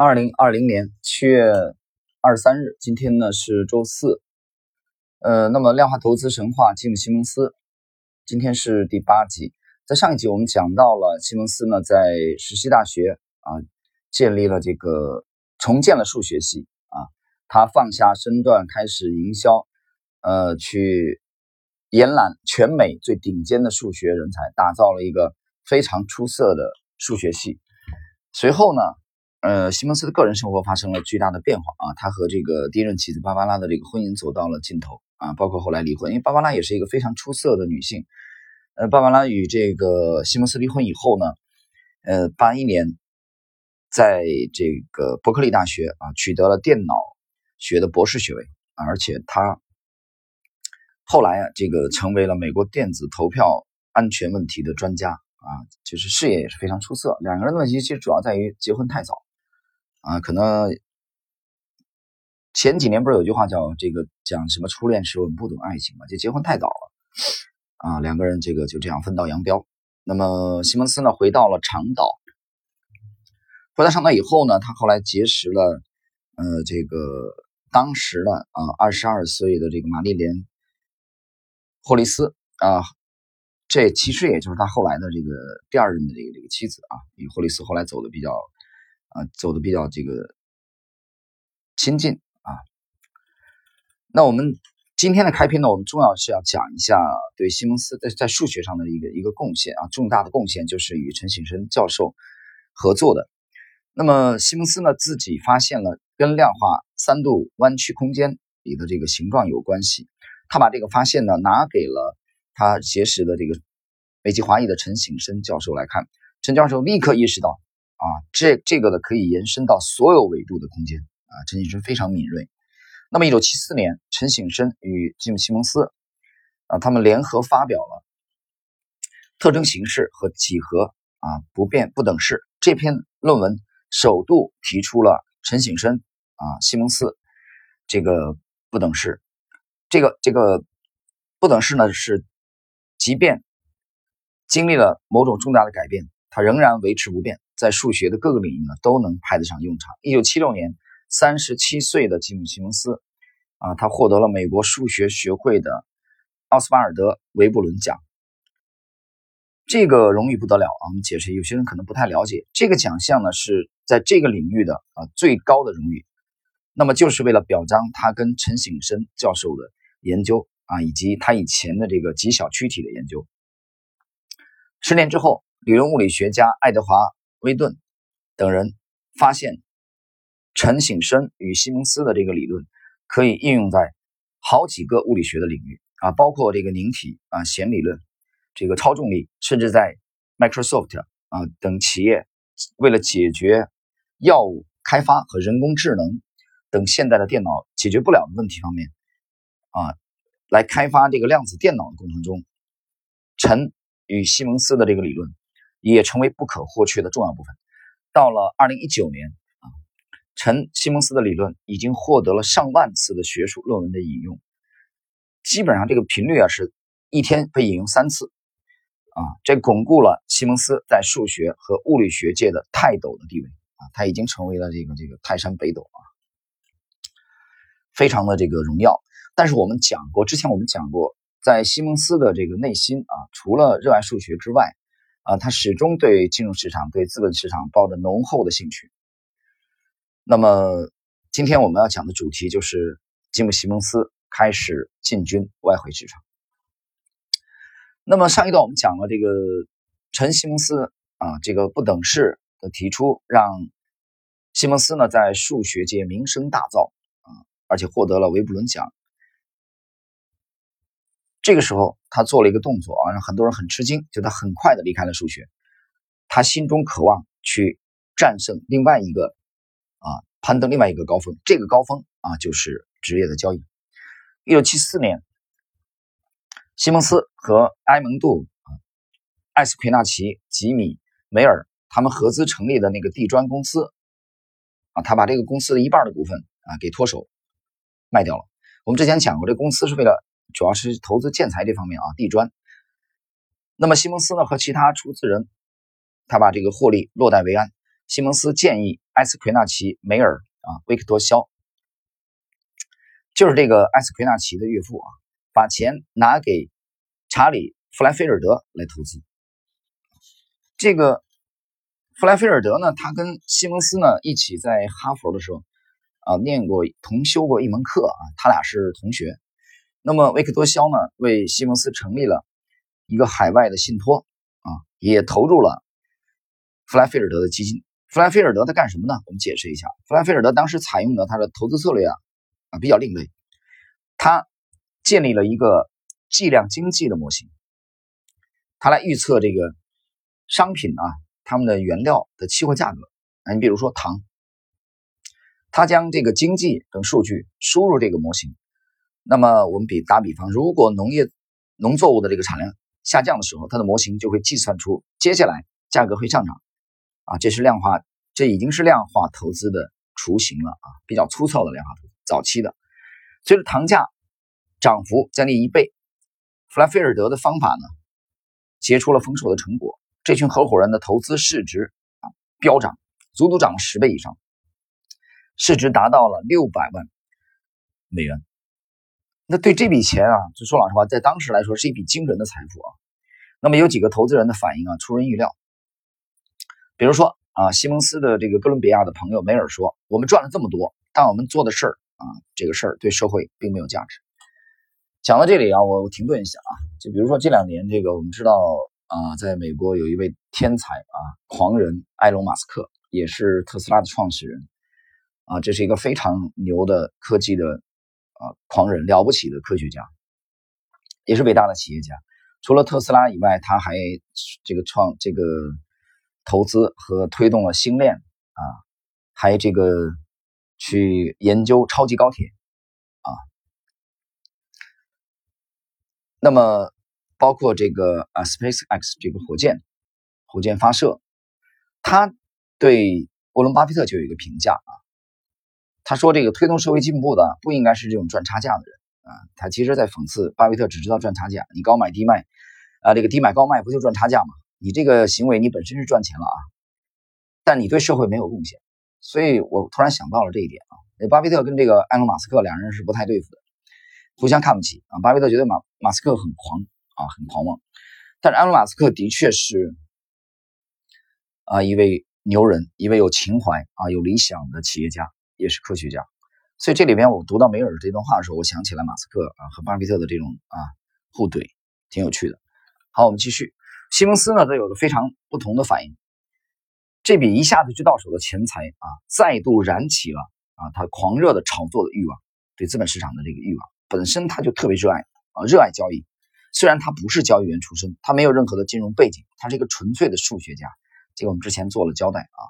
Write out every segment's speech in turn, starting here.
二零二零年七月二十三日，今天呢是周四。呃，那么量化投资神话吉姆·西蒙斯，今天是第八集。在上一集我们讲到了西蒙斯呢在石溪大学啊建立了这个重建了数学系啊，他放下身段开始营销，呃，去延揽全美最顶尖的数学人才，打造了一个非常出色的数学系。随后呢？呃，西蒙斯的个人生活发生了巨大的变化啊，他和这个第一任妻子芭芭拉的这个婚姻走到了尽头啊，包括后来离婚，因为芭芭拉也是一个非常出色的女性。呃，芭芭拉与这个西蒙斯离婚以后呢，呃，八一年在这个伯克利大学啊取得了电脑学的博士学位啊，而且他后来啊这个成为了美国电子投票安全问题的专家啊，就是事业也是非常出色。两个人的问题其实主要在于结婚太早。啊，可能前几年不是有句话叫这个讲什么初恋时我们不懂爱情嘛，就结婚太早了啊，两个人这个就这样分道扬镳。那么西蒙斯呢，回到了长岛，回到长岛以后呢，他后来结识了呃这个当时的啊二十二岁的这个玛丽莲霍利斯啊，这其实也就是他后来的这个第二任的这个这个妻子啊，与霍利斯后来走的比较。啊，走的比较这个亲近啊。那我们今天的开篇呢，我们重要是要讲一下对西蒙斯在在数学上的一个一个贡献啊，重大的贡献就是与陈省身教授合作的。那么西蒙斯呢自己发现了跟量化三度弯曲空间里的这个形状有关系，他把这个发现呢拿给了他结识的这个美籍华裔的陈省身教授来看，陈教授立刻意识到。啊，这这个呢可以延伸到所有维度的空间啊，陈景深非常敏锐。那么，一九七四年，陈省身与吉姆·西蒙斯啊，他们联合发表了《特征形式和几何啊不变不等式》这篇论文，首度提出了陈省身啊西蒙斯这个不等式。这个这个不等式呢，是即便经历了某种重大的改变，它仍然维持不变。在数学的各个领域呢，都能派得上用场。一九七六年，三十七岁的吉姆·西蒙斯，啊，他获得了美国数学学会的奥斯瓦尔德·维布伦奖。这个荣誉不得了啊！我们解释，有些人可能不太了解，这个奖项呢是在这个领域的啊最高的荣誉。那么就是为了表彰他跟陈省身教授的研究啊，以及他以前的这个极小躯体的研究。十年之后，理论物理学家爱德华。威顿等人发现，陈省身与西蒙斯的这个理论可以应用在好几个物理学的领域啊，包括这个凝体啊、弦理论、这个超重力，甚至在 Microsoft 啊等企业为了解决药物开发和人工智能等现代的电脑解决不了的问题方面啊，来开发这个量子电脑的过程中，陈与西蒙斯的这个理论。也成为不可或缺的重要部分。到了二零一九年啊，陈西蒙斯的理论已经获得了上万次的学术论文的引用，基本上这个频率啊是一天被引用三次啊，这巩固了西蒙斯在数学和物理学界的泰斗的地位啊，他已经成为了这个这个泰山北斗啊，非常的这个荣耀。但是我们讲过，之前我们讲过，在西蒙斯的这个内心啊，除了热爱数学之外，啊，他始终对金融市场、对资本市场抱着浓厚的兴趣。那么，今天我们要讲的主题就是吉姆·西蒙斯开始进军外汇市场。那么上一段我们讲了这个陈西蒙斯啊，这个不等式的提出，让西蒙斯呢在数学界名声大噪啊，而且获得了维布伦奖。这个时候，他做了一个动作啊，让很多人很吃惊，就他很快的离开了数学，他心中渴望去战胜另外一个啊，攀登另外一个高峰。这个高峰啊，就是职业的交易。一九七四年，西蒙斯和埃蒙杜、艾斯奎纳奇、吉米梅尔他们合资成立的那个地砖公司啊，他把这个公司的一半的股份啊给脱手卖掉了。我们之前讲过，这公司是为了。主要是投资建材这方面啊，地砖。那么西蒙斯呢和其他出资人，他把这个获利落袋为安，西蒙斯建议埃斯奎纳奇梅尔啊维克多肖，就是这个埃斯奎纳奇的岳父啊，把钱拿给查理弗莱菲尔德来投资。这个弗莱菲尔德呢，他跟西蒙斯呢一起在哈佛的时候啊念过同修过一门课啊，他俩是同学。那么维克多肖呢，为西蒙斯成立了一个海外的信托啊，也投入了弗莱菲尔德的基金。弗莱菲尔德他干什么呢？我们解释一下，弗莱菲尔德当时采用的他的投资策略啊啊比较另类，他建立了一个计量经济的模型，他来预测这个商品啊他们的原料的期货价格。啊，你比如说糖，他将这个经济等数据输入这个模型，那么我们比打比方，如果农业农作物的这个产量下降的时候，它的模型就会计算出接下来价格会上涨。啊，这是量化，这已经是量化投资的雏形了啊，比较粗糙的量化投资，早期的。随着糖价涨幅将近一倍，弗兰菲尔德的方法呢，结出了丰硕的成果。这群合伙人的投资市值啊飙涨，足足涨了十倍以上，市值达到了六百万美元。那对这笔钱啊，就说老实话，在当时来说是一笔惊人的财富啊。那么有几个投资人的反应啊，出人意料。比如说啊，西蒙斯的这个哥伦比亚的朋友梅尔说：“我们赚了这么多，但我们做的事儿啊，这个事儿对社会并没有价值。”讲到这里啊，我停顿一下啊，就比如说这两年这个，我们知道啊，在美国有一位天才啊，狂人埃隆·马斯克，也是特斯拉的创始人啊，这是一个非常牛的科技的啊狂人，了不起的科学家，也是伟大的企业家。除了特斯拉以外，他还这个创这个。投资和推动了星链啊，还这个去研究超级高铁啊，那么包括这个啊 SpaceX 这个火箭火箭发射，他对沃伦巴菲特就有一个评价啊，他说这个推动社会进步的不应该是这种赚差价的人啊，他其实在讽刺巴菲特只知道赚差价，你高买低卖啊，这个低买高卖不就赚差价吗？你这个行为，你本身是赚钱了啊，但你对社会没有贡献，所以我突然想到了这一点啊。巴菲特跟这个埃隆·马斯克两人是不太对付的，互相看不起啊。巴菲特觉得马马斯克很狂啊，很狂妄，但是埃隆·马斯克的确是啊一位牛人，一位有情怀啊、有理想的企业家，也是科学家。所以这里边我读到梅尔这段话的时候，我想起了马斯克啊和巴菲特的这种啊互怼，挺有趣的。好，我们继续。西蒙斯呢，则有着非常不同的反应。这笔一下子就到手的钱财啊，再度燃起了啊他狂热的炒作的欲望，对资本市场的这个欲望。本身他就特别热爱啊，热爱交易。虽然他不是交易员出身，他没有任何的金融背景，他是一个纯粹的数学家。这个我们之前做了交代啊，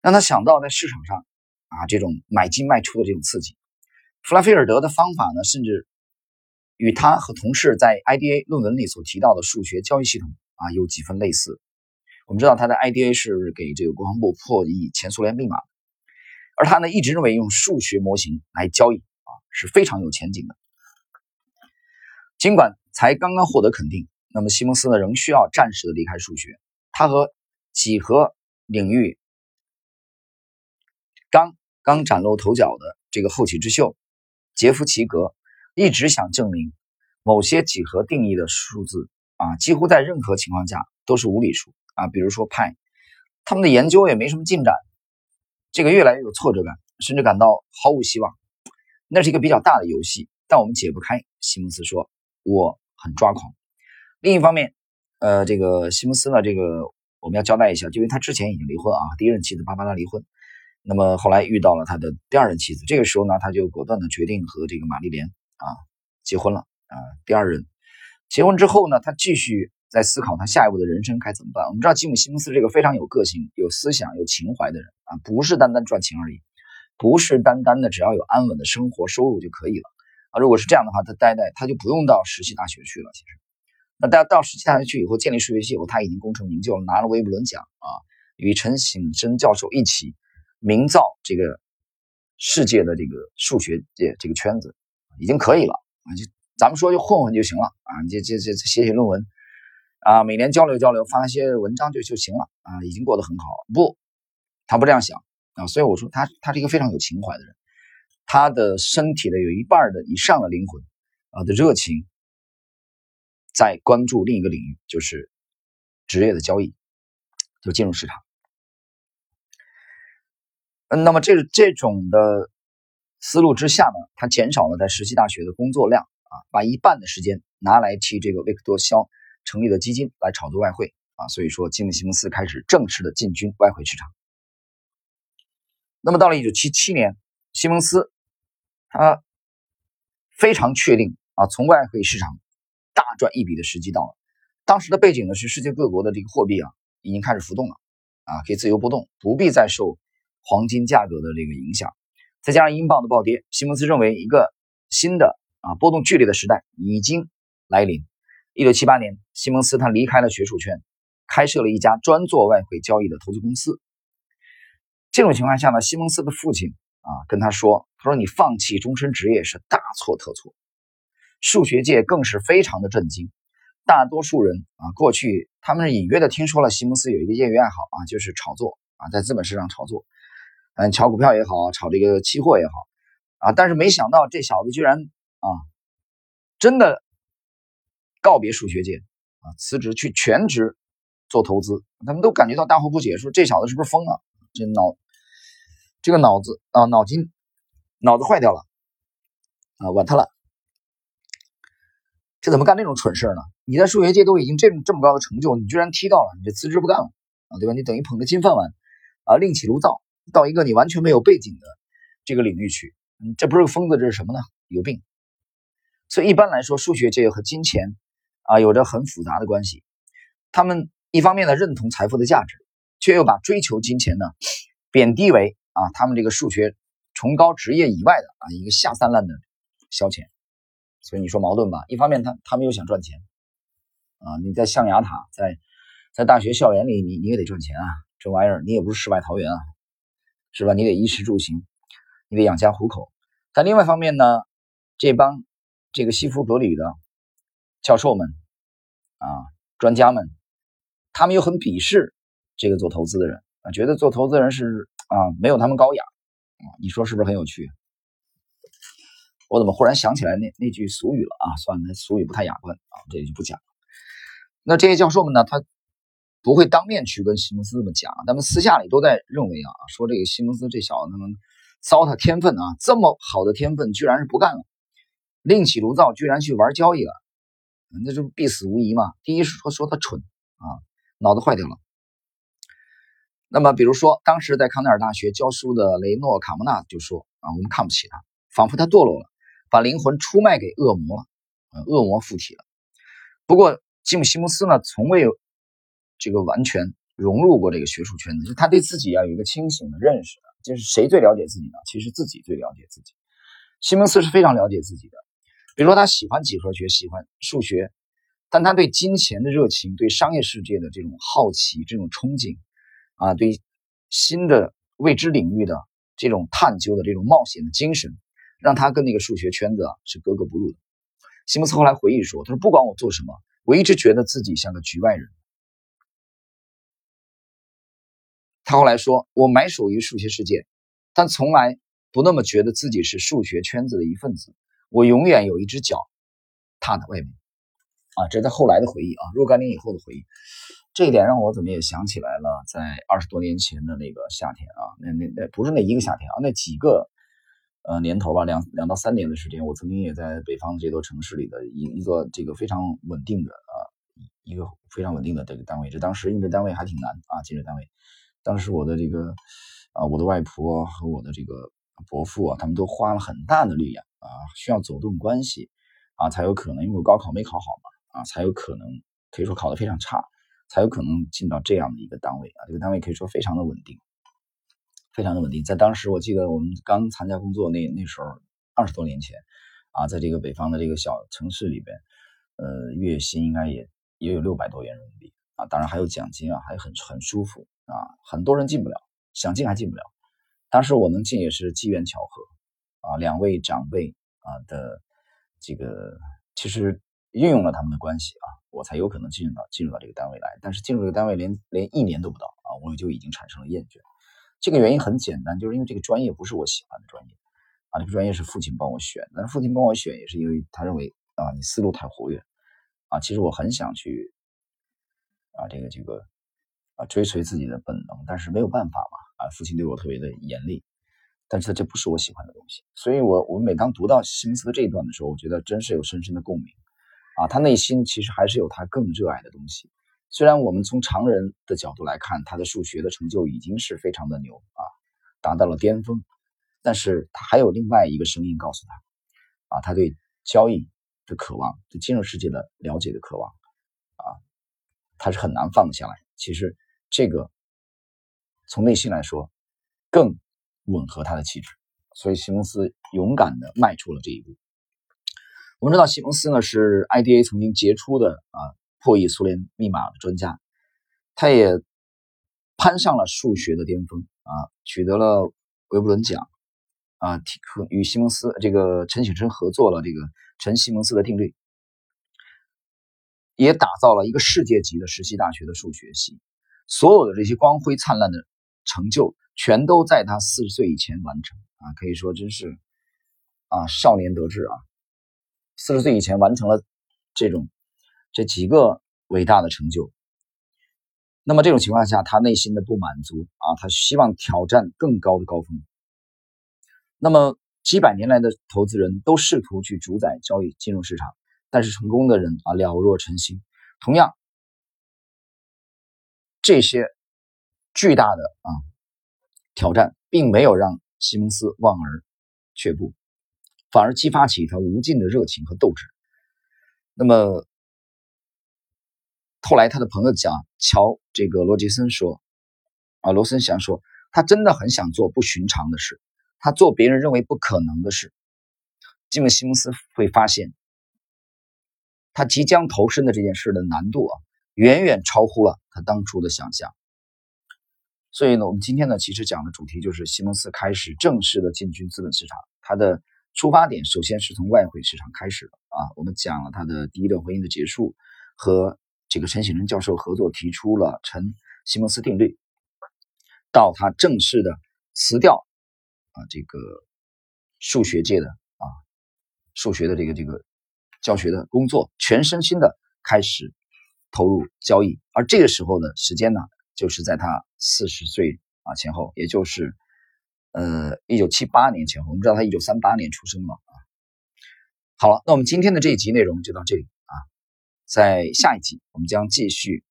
让他想到在市场上啊这种买进卖出的这种刺激。弗拉菲尔德的方法呢，甚至。与他和同事在 IDA 论文里所提到的数学交易系统啊有几分类似。我们知道他的 IDA 是给这个国防部破译前苏联密码，而他呢一直认为用数学模型来交易啊是非常有前景的。尽管才刚刚获得肯定，那么西蒙斯呢仍需要暂时的离开数学。他和几何领域刚刚崭露头角的这个后起之秀杰夫齐格。一直想证明某些几何定义的数字啊，几乎在任何情况下都是无理数啊。比如说派，他们的研究也没什么进展，这个越来越有挫折感，甚至感到毫无希望。那是一个比较大的游戏，但我们解不开。西蒙斯说：“我很抓狂。”另一方面，呃，这个西蒙斯呢，这个我们要交代一下，就因为他之前已经离婚啊，第一任妻子芭芭拉离婚，那么后来遇到了他的第二任妻子，这个时候呢，他就果断的决定和这个玛丽莲。啊，结婚了啊，第二任结婚之后呢，他继续在思考他下一步的人生该怎么办。我们知道吉姆·西蒙斯这个非常有个性、有思想、有情怀的人啊，不是单单赚钱而已，不是单单的只要有安稳的生活收入就可以了啊。如果是这样的话，他待待他就不用到实习大学去了。其实，那到到实习大学去以后，建立数学系以后，他已经功成名就了，拿了威伯伦奖啊，与陈省身教授一起名噪这个世界的这个数学界这个圈子。已经可以了啊，就咱们说就混混就行了啊，这这这写写论文啊，每年交流交流，发一些文章就就行了啊，已经过得很好。不，他不这样想啊，所以我说他他是一个非常有情怀的人，他的身体的有一半的以上的灵魂啊的热情，在关注另一个领域，就是职业的交易，就进入市场。嗯，那么这这种的思路之下呢，他减少了在实习大学的工作量啊，把一半的时间拿来替这个维克多肖。成立的基金来炒作外汇啊，所以说，吉姆·西蒙斯开始正式的进军外汇市场。那么到了一九七七年，西蒙斯他非常确定啊，从外汇市场大赚一笔的时机到了。当时的背景呢是世界各国的这个货币啊已经开始浮动了啊，可以自由波动，不必再受黄金价格的这个影响。再加上英镑的暴跌，西蒙斯认为一个新的啊波动剧烈的时代已经来临。一九七八年，西蒙斯他离开了学术圈，开设了一家专做外汇交易的投资公司。这种情况下呢，西蒙斯的父亲啊跟他说：“他说你放弃终身职业是大错特错。”数学界更是非常的震惊。大多数人啊，过去他们隐约的听说了西蒙斯有一个业余爱好啊，就是炒作啊，在资本市场炒作，嗯，炒股票也好，炒这个期货也好啊，但是没想到这小子居然啊，真的。告别数学界啊，辞职去全职做投资，他们都感觉到大惑不解，说这小子是不是疯了？这脑这个脑子啊，脑筋脑子坏掉了啊，完他了！这怎么干那种蠢事呢？你在数学界都已经这么这么高的成就，你居然踢到了，你这辞职不干了啊，对吧？你等于捧着金饭碗啊，另起炉灶，到一个你完全没有背景的这个领域去，嗯，这不是个疯子，这是什么呢？有病！所以一般来说，数学界和金钱。啊，有着很复杂的关系。他们一方面呢认同财富的价值，却又把追求金钱呢贬低为啊他们这个数学崇高职业以外的啊一个下三滥的消遣。所以你说矛盾吧？一方面他他们又想赚钱啊，你在象牙塔，在在大学校园里，你你也得赚钱啊，这玩意儿你也不是世外桃源啊，是吧？你得衣食住行，你得养家糊口。但另外一方面呢，这帮这个西服革履的。教授们啊，专家们，他们又很鄙视这个做投资的人啊，觉得做投资人是啊没有他们高雅啊，你说是不是很有趣？我怎么忽然想起来那那句俗语了啊？算了，俗语不太雅观啊，这里就不讲了。那这些教授们呢，他不会当面去跟西蒙斯这么讲，他们私下里都在认为啊，说这个西蒙斯这小子他们糟蹋天分啊，这么好的天分居然是不干了，另起炉灶，居然去玩交易了。那就必死无疑嘛。第一是说说他蠢啊，脑子坏掉了。那么比如说，当时在康奈尔大学教书的雷诺卡莫纳就说啊，我们看不起他，仿佛他堕落了，把灵魂出卖给恶魔了，恶魔附体了。不过吉姆西蒙斯呢，从未有这个完全融入过这个学术圈子，就他对自己要有一个清醒的认识，就是谁最了解自己呢？其实自己最了解自己。西蒙斯是非常了解自己的。比如说，他喜欢几何学，喜欢数学，但他对金钱的热情，对商业世界的这种好奇、这种憧憬，啊，对新的未知领域的这种探究的这种冒险的精神，让他跟那个数学圈子啊是格格不入的。西蒙斯后来回忆说：“他说，不管我做什么，我一直觉得自己像个局外人。”他后来说：“我埋首于数学世界，但从来不那么觉得自己是数学圈子的一份子。”我永远有一只脚踏在外面，啊，这是他后来的回忆啊，若干年以后的回忆。这一点让我怎么也想起来了，在二十多年前的那个夏天啊，那那那不是那一个夏天啊，那几个呃年头吧，两两到三年的时间，我曾经也在北方这座城市里的一一个这个非常稳定的啊一个非常稳定的这个单位，这当时应聘单位还挺难啊，进入单位。当时我的这个啊，我的外婆和我的这个伯父啊，他们都花了很大的力量。啊，需要走动关系啊，才有可能，因为我高考没考好嘛，啊，才有可能可以说考得非常差，才有可能进到这样的一个单位啊。这个单位可以说非常的稳定，非常的稳定。在当时，我记得我们刚参加工作那那时候，二十多年前啊，在这个北方的这个小城市里边，呃，月薪应该也也有六百多元人民币啊，当然还有奖金啊，还很很舒服啊。很多人进不了，想进还进不了。当时我能进也是机缘巧合。啊，两位长辈啊的这个，其实运用了他们的关系啊，我才有可能进入到进入到这个单位来。但是进入这个单位连连一年都不到啊，我就已经产生了厌倦。这个原因很简单，就是因为这个专业不是我喜欢的专业啊，这个专业是父亲帮我选，但是父亲帮我选也是因为他认为啊，你思路太活跃啊。其实我很想去啊，这个这个啊，追随自己的本能，但是没有办法嘛啊，父亲对我特别的严厉。但是他这不是我喜欢的东西，所以我我每当读到西蒙斯的这一段的时候，我觉得真是有深深的共鸣啊！他内心其实还是有他更热爱的东西。虽然我们从常人的角度来看，他的数学的成就已经是非常的牛啊，达到了巅峰，但是他还有另外一个声音告诉他啊，他对交易的渴望，对金融世界的了解的渴望啊，他是很难放下来。其实这个从内心来说，更。吻合他的气质，所以西蒙斯勇敢的迈出了这一步。我们知道西蒙斯呢是 IDA 曾经杰出的啊破译苏联密码的专家，他也攀上了数学的巅峰啊，取得了维布伦奖啊，和与西蒙斯这个陈省身合作了这个陈西蒙斯的定律，也打造了一个世界级的实习大学的数学系，所有的这些光辉灿烂的成就。全都在他四十岁以前完成啊，可以说真是啊少年得志啊！四十岁以前完成了这种这几个伟大的成就，那么这种情况下，他内心的不满足啊，他希望挑战更高的高峰。那么几百年来的投资人都试图去主宰交易金融市场，但是成功的人啊了若晨星。同样，这些巨大的啊。挑战并没有让西蒙斯望而却步，反而激发起他无尽的热情和斗志。那么后来他的朋友讲，乔这个罗杰森说，啊，罗森想说，他真的很想做不寻常的事，他做别人认为不可能的事。基本西蒙斯会发现，他即将投身的这件事的难度啊，远远超乎了他当初的想象。所以呢，我们今天呢，其实讲的主题就是西蒙斯开始正式的进军资本市场。他的出发点首先是从外汇市场开始的啊。我们讲了他的第一段婚姻的结束，和这个陈省人教授合作提出了陈西蒙斯定律，到他正式的辞掉啊这个数学界的啊数学的这个这个教学的工作，全身心的开始投入交易。而这个时候的时间呢？就是在他四十岁啊前后，也就是呃一九七八年前后。我们知道他一九三八年出生嘛啊。好了，那我们今天的这一集内容就到这里啊。在下一集，我们将继续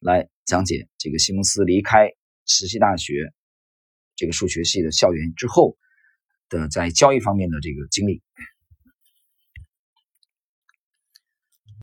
来讲解这个西蒙斯离开实习大学这个数学系的校园之后的在交易方面的这个经历。